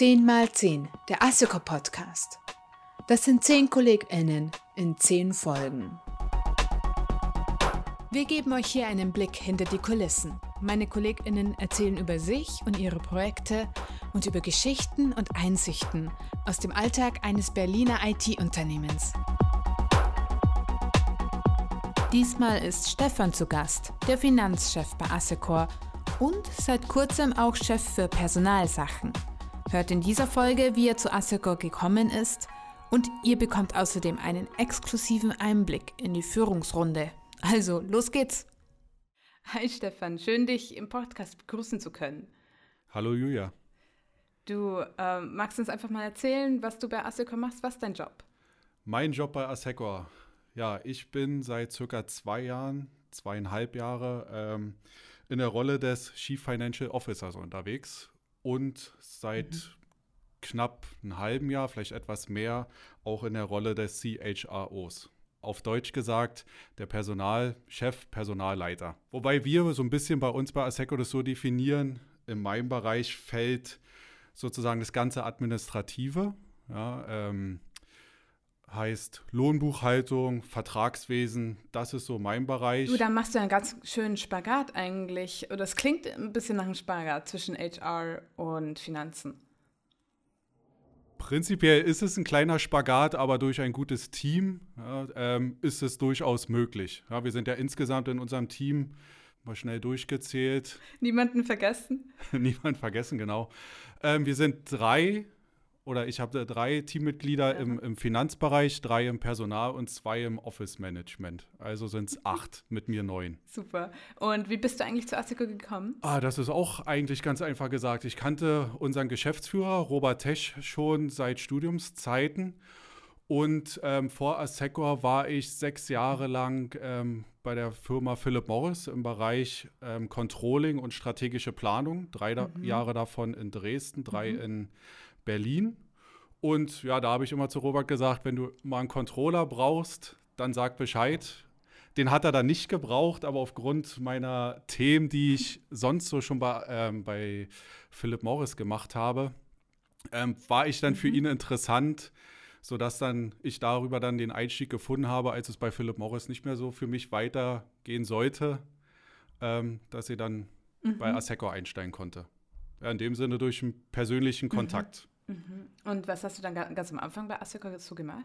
10 mal 10, der Asseco Podcast. Das sind 10 KollegInnen in 10 Folgen. Wir geben euch hier einen Blick hinter die Kulissen. Meine KollegInnen erzählen über sich und ihre Projekte und über Geschichten und Einsichten aus dem Alltag eines Berliner IT-Unternehmens. Diesmal ist Stefan zu Gast, der Finanzchef bei Assecor und seit kurzem auch Chef für Personalsachen. Hört in dieser Folge, wie er zu Assecor gekommen ist und ihr bekommt außerdem einen exklusiven Einblick in die Führungsrunde. Also, los geht's! Hi Stefan, schön dich im Podcast begrüßen zu können. Hallo Julia. Du äh, magst uns einfach mal erzählen, was du bei Assecor machst, was ist dein Job? Mein Job bei Assecor. Ja, ich bin seit circa zwei Jahren, zweieinhalb Jahre ähm, in der Rolle des Chief Financial Officers unterwegs und seit mhm. knapp einem halben Jahr, vielleicht etwas mehr, auch in der Rolle des CHROs. Auf Deutsch gesagt, der Personalchef, Personalleiter. Wobei wir so ein bisschen bei uns bei Aseco das so definieren, in meinem Bereich fällt sozusagen das ganze Administrative. Ja, ähm, heißt Lohnbuchhaltung, Vertragswesen, das ist so mein Bereich. Du, da machst du einen ganz schönen Spagat eigentlich. Es klingt ein bisschen nach einem Spagat zwischen HR und Finanzen. Prinzipiell ist es ein kleiner Spagat, aber durch ein gutes Team ja, ähm, ist es durchaus möglich. Ja, wir sind ja insgesamt in unserem Team mal schnell durchgezählt. Niemanden vergessen? Niemanden vergessen, genau. Ähm, wir sind drei oder ich habe drei Teammitglieder im, im, Finanzbereich, drei im Personal und zwei im Office-Management. Also sind es acht, mit mir neun. Super. Und wie bist du eigentlich zu Aseco gekommen? Ah, das ist auch eigentlich ganz einfach gesagt. Ich kannte unseren Geschäftsführer Robert Tesch schon seit Studiumszeiten. Und ähm, vor Assecor war ich sechs Jahre lang ähm, bei der Firma Philip Morris im Bereich ähm, Controlling und strategische Planung. Drei mhm. Jahre davon in Dresden, drei mhm. in Berlin. Und ja, da habe ich immer zu Robert gesagt, wenn du mal einen Controller brauchst, dann sag Bescheid. Den hat er dann nicht gebraucht, aber aufgrund meiner Themen, die ich sonst so schon bei, ähm, bei Philip Morris gemacht habe, ähm, war ich dann für mhm. ihn interessant, sodass dann ich darüber dann den Einstieg gefunden habe, als es bei Philip Morris nicht mehr so für mich weitergehen sollte, ähm, dass sie dann mhm. bei Aseco einsteigen konnte. Ja, in dem Sinne durch einen persönlichen mhm. Kontakt. Mhm. Und was hast du dann ganz am Anfang bei Aseco so gemacht?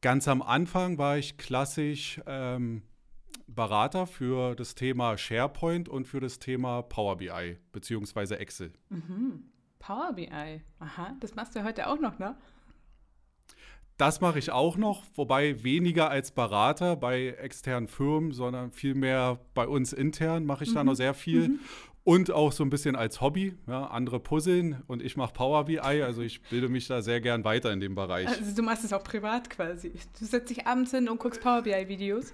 Ganz am Anfang war ich klassisch ähm, Berater für das Thema SharePoint und für das Thema Power BI beziehungsweise Excel. Mhm. Power BI, aha, das machst du heute auch noch, ne? Das mache ich auch noch, wobei weniger als Berater bei externen Firmen, sondern vielmehr bei uns intern mache ich mhm. da noch sehr viel. Mhm. Und auch so ein bisschen als Hobby. Ja, andere puzzeln und ich mache Power BI. Also ich bilde mich da sehr gern weiter in dem Bereich. Also du machst es auch privat quasi. Du setzt dich abends hin und guckst Power BI-Videos.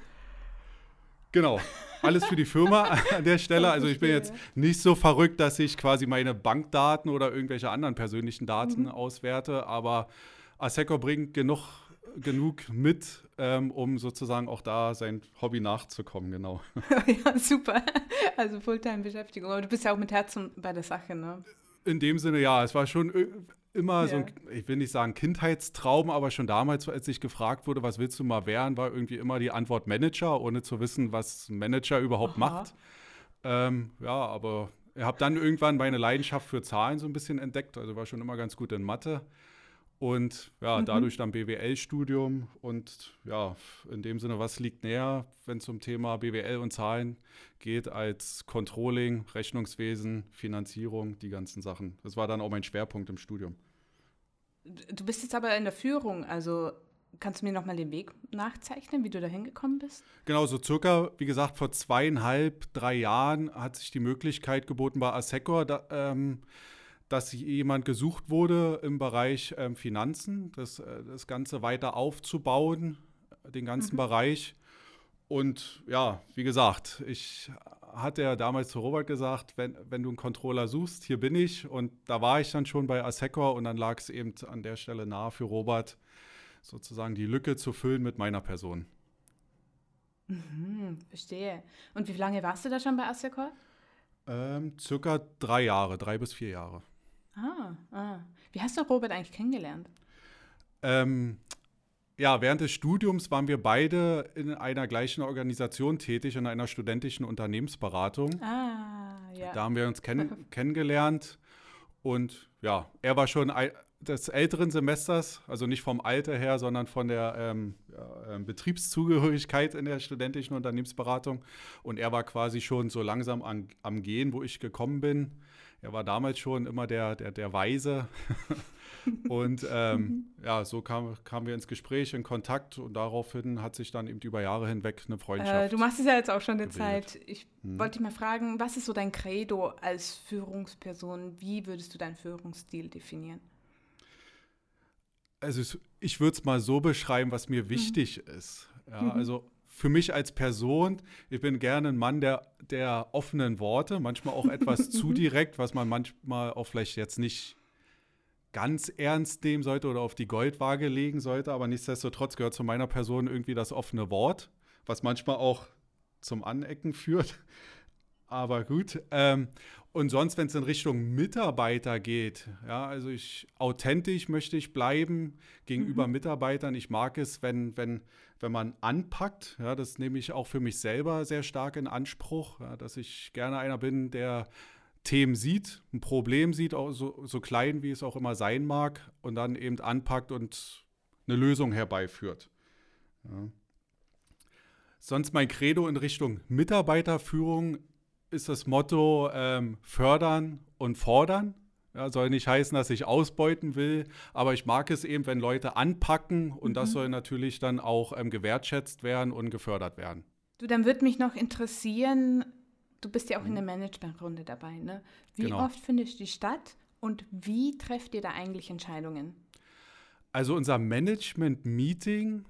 Genau, alles für die Firma an der Stelle. Also ich bin jetzt nicht so verrückt, dass ich quasi meine Bankdaten oder irgendwelche anderen persönlichen Daten mhm. auswerte, aber Aseco bringt genug genug mit, ähm, um sozusagen auch da sein Hobby nachzukommen, genau. ja, super. Also Fulltime-Beschäftigung. Aber du bist ja auch mit Herzen bei der Sache, ne? In dem Sinne, ja. Es war schon immer ja. so ein, ich will nicht sagen Kindheitstraum, aber schon damals, als ich gefragt wurde, was willst du mal werden, war irgendwie immer die Antwort Manager, ohne zu wissen, was Manager überhaupt Aha. macht. Ähm, ja, aber ich habe dann irgendwann meine Leidenschaft für Zahlen so ein bisschen entdeckt. Also war schon immer ganz gut in Mathe. Und ja, mhm. dadurch dann BWL-Studium und ja, in dem Sinne, was liegt näher, wenn es um Thema BWL und Zahlen geht, als Controlling, Rechnungswesen, Finanzierung, die ganzen Sachen. Das war dann auch mein Schwerpunkt im Studium. Du bist jetzt aber in der Führung, also kannst du mir nochmal den Weg nachzeichnen, wie du da hingekommen bist? Genau, so circa, wie gesagt, vor zweieinhalb, drei Jahren hat sich die Möglichkeit geboten bei Assecor, da, ähm, dass jemand gesucht wurde im Bereich ähm, Finanzen, das, äh, das Ganze weiter aufzubauen, den ganzen mhm. Bereich. Und ja, wie gesagt, ich hatte ja damals zu Robert gesagt, wenn, wenn du einen Controller suchst, hier bin ich. Und da war ich dann schon bei Assecor und dann lag es eben an der Stelle nahe für Robert, sozusagen die Lücke zu füllen mit meiner Person. Mhm, verstehe. Und wie lange warst du da schon bei Assecor? Ähm, circa drei Jahre, drei bis vier Jahre. Ah, ah. Wie hast du Robert eigentlich kennengelernt? Ähm, ja, während des Studiums waren wir beide in einer gleichen Organisation tätig, in einer studentischen Unternehmensberatung. Ah, ja. Da haben wir uns kenn kennengelernt. Und ja, er war schon des älteren Semesters, also nicht vom Alter her, sondern von der ähm, ja, ähm, Betriebszugehörigkeit in der studentischen Unternehmensberatung. Und er war quasi schon so langsam an, am Gehen, wo ich gekommen bin. Er war damals schon immer der, der, der Weise. und ähm, ja, so kamen kam wir ins Gespräch, in Kontakt und daraufhin hat sich dann eben über Jahre hinweg eine Freundschaft. Äh, du machst es ja jetzt auch schon eine Zeit. Ich hm. wollte dich mal fragen, was ist so dein Credo als Führungsperson? Wie würdest du deinen Führungsstil definieren? Also ich würde es mal so beschreiben, was mir mhm. wichtig mhm. ist. Ja, mhm. Also für mich als Person, ich bin gerne ein Mann der, der offenen Worte, manchmal auch etwas zu direkt, was man manchmal auch vielleicht jetzt nicht ganz ernst nehmen sollte oder auf die Goldwaage legen sollte, aber nichtsdestotrotz gehört zu meiner Person irgendwie das offene Wort, was manchmal auch zum Anecken führt. Aber gut. Ähm, und sonst, wenn es in Richtung Mitarbeiter geht, ja, also ich authentisch möchte ich bleiben gegenüber mhm. Mitarbeitern. Ich mag es, wenn, wenn, wenn man anpackt. Ja, das nehme ich auch für mich selber sehr stark in Anspruch, ja, dass ich gerne einer bin, der Themen sieht, ein Problem sieht, auch so, so klein wie es auch immer sein mag, und dann eben anpackt und eine Lösung herbeiführt. Ja. Sonst mein Credo in Richtung Mitarbeiterführung ist das Motto ähm, fördern und fordern. Ja, soll nicht heißen, dass ich ausbeuten will, aber ich mag es eben, wenn Leute anpacken und mhm. das soll natürlich dann auch ähm, gewertschätzt werden und gefördert werden. Du, dann würde mich noch interessieren, du bist ja auch mhm. in der Managementrunde dabei, ne? Wie genau. oft findet die statt und wie trefft ihr da eigentlich Entscheidungen? Also unser Management-Meeting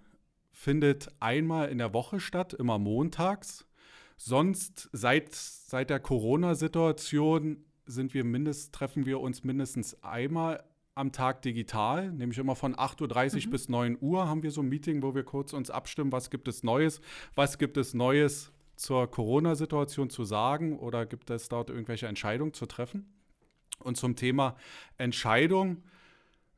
findet einmal in der Woche statt, immer montags. Sonst seit, seit der Corona-Situation sind wir mindest, treffen wir uns mindestens einmal am Tag digital, nämlich immer von 8.30 Uhr mhm. bis 9 Uhr haben wir so ein Meeting, wo wir kurz uns abstimmen, was gibt es Neues, was gibt es Neues zur Corona-Situation zu sagen oder gibt es dort irgendwelche Entscheidungen zu treffen. Und zum Thema Entscheidung,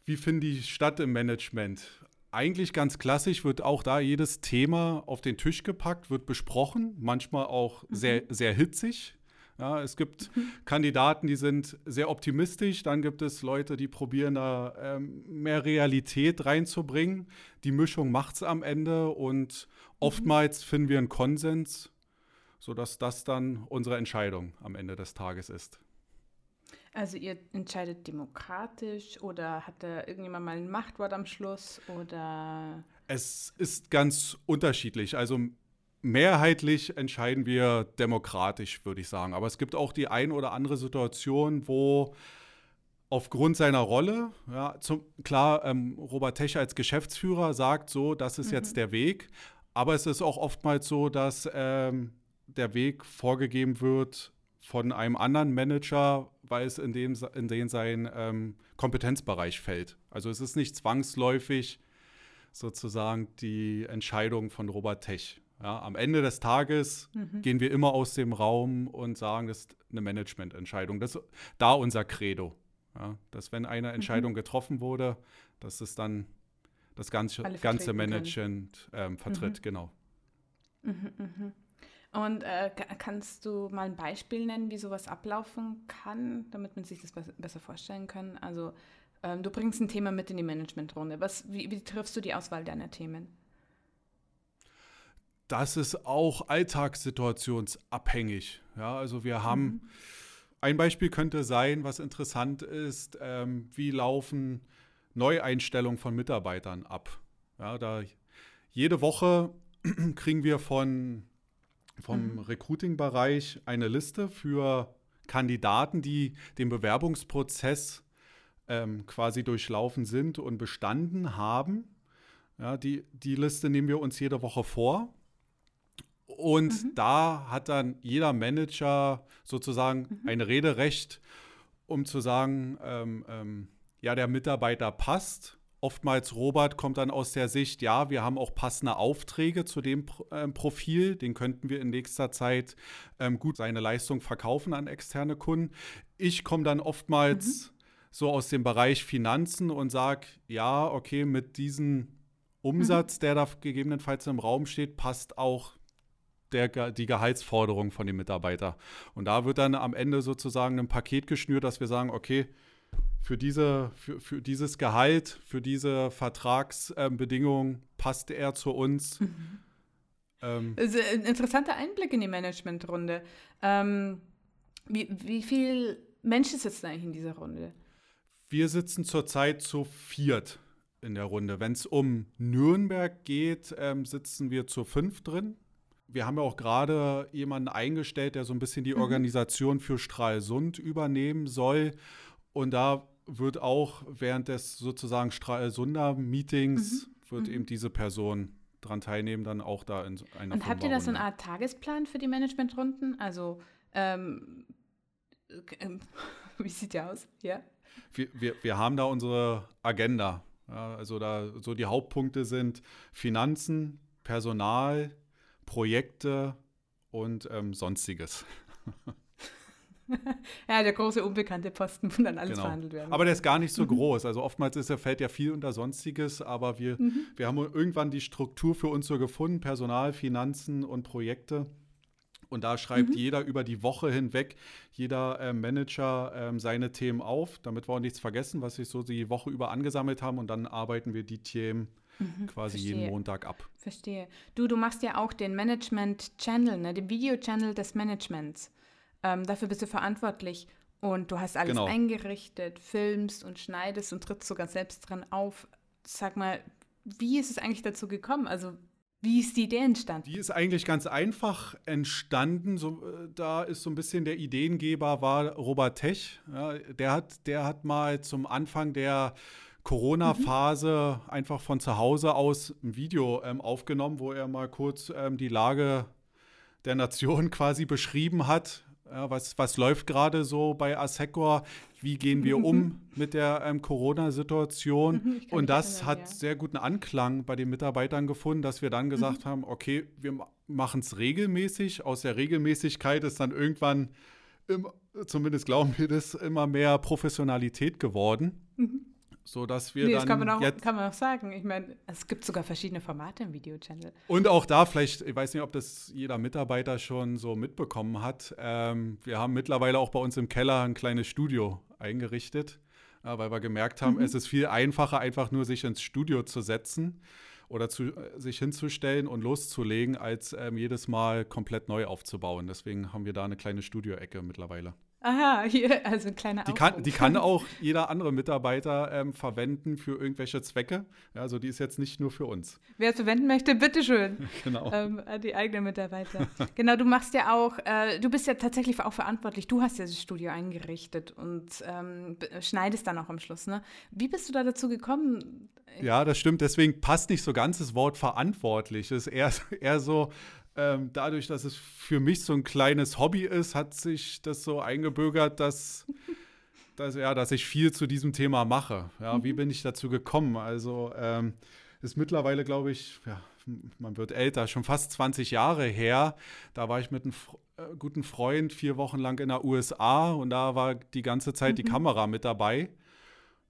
wie finden die statt im Management? Eigentlich ganz klassisch wird auch da jedes Thema auf den Tisch gepackt, wird besprochen, manchmal auch mhm. sehr, sehr hitzig. Ja, es gibt mhm. Kandidaten, die sind sehr optimistisch, dann gibt es Leute, die probieren da ähm, mehr Realität reinzubringen. Die Mischung macht es am Ende und mhm. oftmals finden wir einen Konsens, sodass das dann unsere Entscheidung am Ende des Tages ist. Also ihr entscheidet demokratisch oder hat da irgendjemand mal ein Machtwort am Schluss oder? Es ist ganz unterschiedlich. Also mehrheitlich entscheiden wir demokratisch, würde ich sagen. Aber es gibt auch die ein oder andere Situation, wo aufgrund seiner Rolle, ja, zum, klar, ähm, Robert Tech als Geschäftsführer sagt so, das ist mhm. jetzt der Weg. Aber es ist auch oftmals so, dass ähm, der Weg vorgegeben wird von einem anderen Manager, weil es in, dem, in den sein ähm, Kompetenzbereich fällt. Also es ist nicht zwangsläufig sozusagen die Entscheidung von Robert Tech. Ja, am Ende des Tages mhm. gehen wir immer aus dem Raum und sagen, das ist eine Managemententscheidung. Das ist da unser Credo. Ja, dass wenn eine Entscheidung mhm. getroffen wurde, dass es dann das ganze, ganze Management ähm, vertritt, mhm. genau. Mhm, mhm. Und äh, kannst du mal ein Beispiel nennen, wie sowas ablaufen kann, damit man sich das besser vorstellen kann? Also ähm, du bringst ein Thema mit in die Managementrunde. Was, wie, wie triffst du die Auswahl deiner Themen? Das ist auch alltagssituationsabhängig. Ja, also wir haben mhm. ein Beispiel könnte sein, was interessant ist, ähm, wie laufen Neueinstellungen von Mitarbeitern ab. Ja, da jede Woche kriegen wir von vom mhm. Recruiting-Bereich eine Liste für Kandidaten, die den Bewerbungsprozess ähm, quasi durchlaufen sind und bestanden haben. Ja, die, die Liste nehmen wir uns jede Woche vor. Und mhm. da hat dann jeder Manager sozusagen mhm. ein Rederecht, um zu sagen, ähm, ähm, ja, der Mitarbeiter passt Oftmals, Robert, kommt dann aus der Sicht, ja, wir haben auch passende Aufträge zu dem ähm, Profil, den könnten wir in nächster Zeit ähm, gut seine Leistung verkaufen an externe Kunden. Ich komme dann oftmals mhm. so aus dem Bereich Finanzen und sage, ja, okay, mit diesem Umsatz, mhm. der da gegebenenfalls im Raum steht, passt auch der, die Gehaltsforderung von dem Mitarbeiter. Und da wird dann am Ende sozusagen ein Paket geschnürt, dass wir sagen, okay, für, diese, für, für dieses Gehalt, für diese Vertragsbedingungen ähm, passt er zu uns. Mhm. Ähm, also ein interessanter Einblick in die Managementrunde. Ähm, wie, wie viele Menschen sitzen eigentlich in dieser Runde? Wir sitzen zurzeit zu viert in der Runde. Wenn es um Nürnberg geht, ähm, sitzen wir zu fünf drin. Wir haben ja auch gerade jemanden eingestellt, der so ein bisschen die mhm. Organisation für Stralsund übernehmen soll. Und da wird auch während des sozusagen Stralsunder Meetings mhm. wird mhm. eben diese Person dran teilnehmen, dann auch da in einer Und habt ihr da so eine Art Tagesplan für die Managementrunden? Also ähm, äh, wie sieht der aus? Ja. Wir, wir, wir haben da unsere Agenda. Ja, also da so die Hauptpunkte sind Finanzen, Personal, Projekte und ähm, sonstiges. ja, der große unbekannte Posten, wo dann alles genau. verhandelt werden. Aber der ist gar nicht so mhm. groß. Also oftmals ist er, fällt ja viel unter Sonstiges, aber wir, mhm. wir haben irgendwann die Struktur für uns so gefunden: Personal, Finanzen und Projekte. Und da schreibt mhm. jeder über die Woche hinweg, jeder äh, Manager äh, seine Themen auf, damit wir auch nichts vergessen, was sich so die Woche über angesammelt haben. Und dann arbeiten wir die Themen mhm, quasi verstehe. jeden Montag ab. Verstehe. Du, du machst ja auch den Management-Channel, ne, den Video-Channel des Managements. Ähm, dafür bist du verantwortlich. Und du hast alles genau. eingerichtet, filmst und schneidest und trittst sogar selbst dran auf. Sag mal, wie ist es eigentlich dazu gekommen? Also wie ist die Idee entstanden? Die ist eigentlich ganz einfach entstanden. So, äh, da ist so ein bisschen der Ideengeber war Robert Tech. Ja, der, hat, der hat mal zum Anfang der Corona-Phase mhm. einfach von zu Hause aus ein Video ähm, aufgenommen, wo er mal kurz ähm, die Lage der Nation quasi beschrieben hat. Ja, was, was läuft gerade so bei Assecor? Wie gehen wir um mit der ähm, Corona-Situation? Und das erinnern, hat ja. sehr guten Anklang bei den Mitarbeitern gefunden, dass wir dann mhm. gesagt mhm. haben, okay, wir machen es regelmäßig. Aus der Regelmäßigkeit ist dann irgendwann, im, zumindest glauben wir das, immer mehr Professionalität geworden. Mhm so dass wir nee, dann das kann man, auch, jetzt kann man auch sagen. Ich meine, es gibt sogar verschiedene Formate im Video-Channel. Und auch da vielleicht, ich weiß nicht, ob das jeder Mitarbeiter schon so mitbekommen hat. Ähm, wir haben mittlerweile auch bei uns im Keller ein kleines Studio eingerichtet, äh, weil wir gemerkt haben, mhm. es ist viel einfacher, einfach nur sich ins Studio zu setzen oder zu, äh, sich hinzustellen und loszulegen, als ähm, jedes Mal komplett neu aufzubauen. Deswegen haben wir da eine kleine Studioecke mittlerweile. Aha, hier, also ein kleiner die kann, die kann auch jeder andere Mitarbeiter ähm, verwenden für irgendwelche Zwecke. Also die ist jetzt nicht nur für uns. Wer es verwenden möchte, bitteschön. genau. Ähm, die eigenen Mitarbeiter. genau, du machst ja auch, äh, du bist ja tatsächlich auch verantwortlich. Du hast ja das Studio eingerichtet und ähm, schneidest dann auch am Schluss. Ne? Wie bist du da dazu gekommen? Ja, das stimmt. Deswegen passt nicht so ganz das Wort verantwortlich. Es ist eher, eher so, ähm, dadurch, dass es für mich so ein kleines Hobby ist, hat sich das so eingebürgert, dass, dass, ja, dass ich viel zu diesem Thema mache. Ja, mhm. Wie bin ich dazu gekommen? Also ähm, ist mittlerweile, glaube ich, ja, man wird älter, schon fast 20 Jahre her. Da war ich mit einem äh, guten Freund vier Wochen lang in der USA und da war die ganze Zeit mhm. die Kamera mit dabei.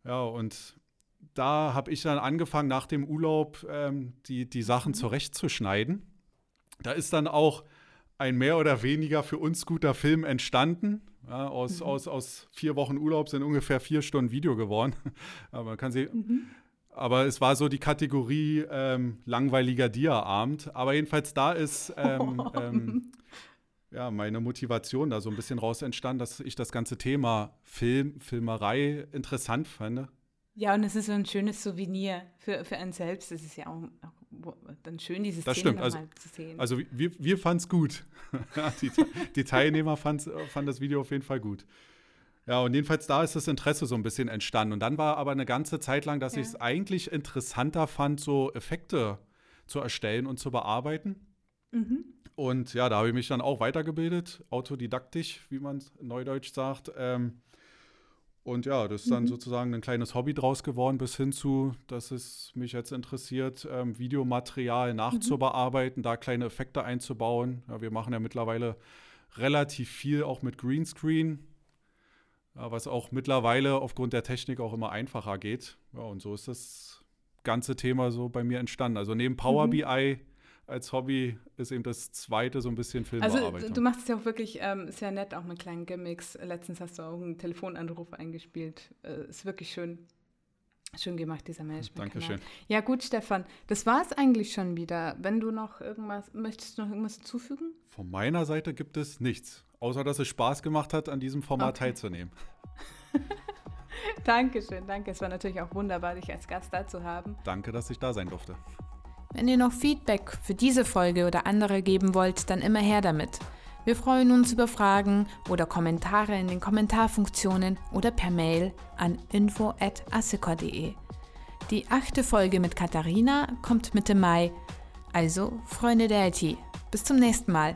Ja, und da habe ich dann angefangen, nach dem Urlaub ähm, die, die Sachen mhm. zurechtzuschneiden. Da ist dann auch ein mehr oder weniger für uns guter Film entstanden. Ja, aus, mhm. aus, aus vier Wochen Urlaub sind ungefähr vier Stunden Video geworden. aber man kann sie. Mhm. Aber es war so die Kategorie ähm, langweiliger Dia-Abend. Aber jedenfalls da ist ähm, ähm, ja, meine Motivation da so ein bisschen raus entstanden, dass ich das ganze Thema Film, Filmerei interessant fand. Ja, und es ist so ein schönes Souvenir für, für einen selbst. Es ist ja auch, auch dann schön, dieses das Thema also, zu sehen. Also wir, wir fanden es gut. die, die, Teilnehmer fanden das Video auf jeden Fall gut. Ja, und jedenfalls da ist das Interesse so ein bisschen entstanden. Und dann war aber eine ganze Zeit lang, dass ja. ich es eigentlich interessanter fand, so Effekte zu erstellen und zu bearbeiten. Mhm. Und ja, da habe ich mich dann auch weitergebildet, autodidaktisch, wie man neudeutsch sagt. Ähm, und ja, das ist dann mhm. sozusagen ein kleines Hobby draus geworden, bis hin zu, dass es mich jetzt interessiert, ähm, Videomaterial nachzubearbeiten, mhm. da kleine Effekte einzubauen. Ja, wir machen ja mittlerweile relativ viel auch mit Greenscreen. Ja, was auch mittlerweile aufgrund der Technik auch immer einfacher geht. Ja, und so ist das ganze Thema so bei mir entstanden. Also neben Power mhm. BI als Hobby ist eben das zweite so ein bisschen Filmbearbeitung. Also du machst es ja auch wirklich, ähm, ja nett, auch mit kleinen Gimmicks. Letztens hast du auch einen Telefonanruf eingespielt. Äh, ist wirklich schön. Schön gemacht, dieser Management. Dankeschön. Ja, gut, Stefan. Das war es eigentlich schon wieder. Wenn du noch irgendwas, möchtest du noch irgendwas hinzufügen? Von meiner Seite gibt es nichts. Außer, dass es Spaß gemacht hat, an diesem Format okay. teilzunehmen. Dankeschön, danke. Es war natürlich auch wunderbar, dich als Gast da zu haben. Danke, dass ich da sein durfte. Wenn ihr noch Feedback für diese Folge oder andere geben wollt, dann immer her damit. Wir freuen uns über Fragen oder Kommentare in den Kommentarfunktionen oder per Mail an info.assecor.de. Die achte Folge mit Katharina kommt Mitte Mai. Also, Freunde der IT, bis zum nächsten Mal.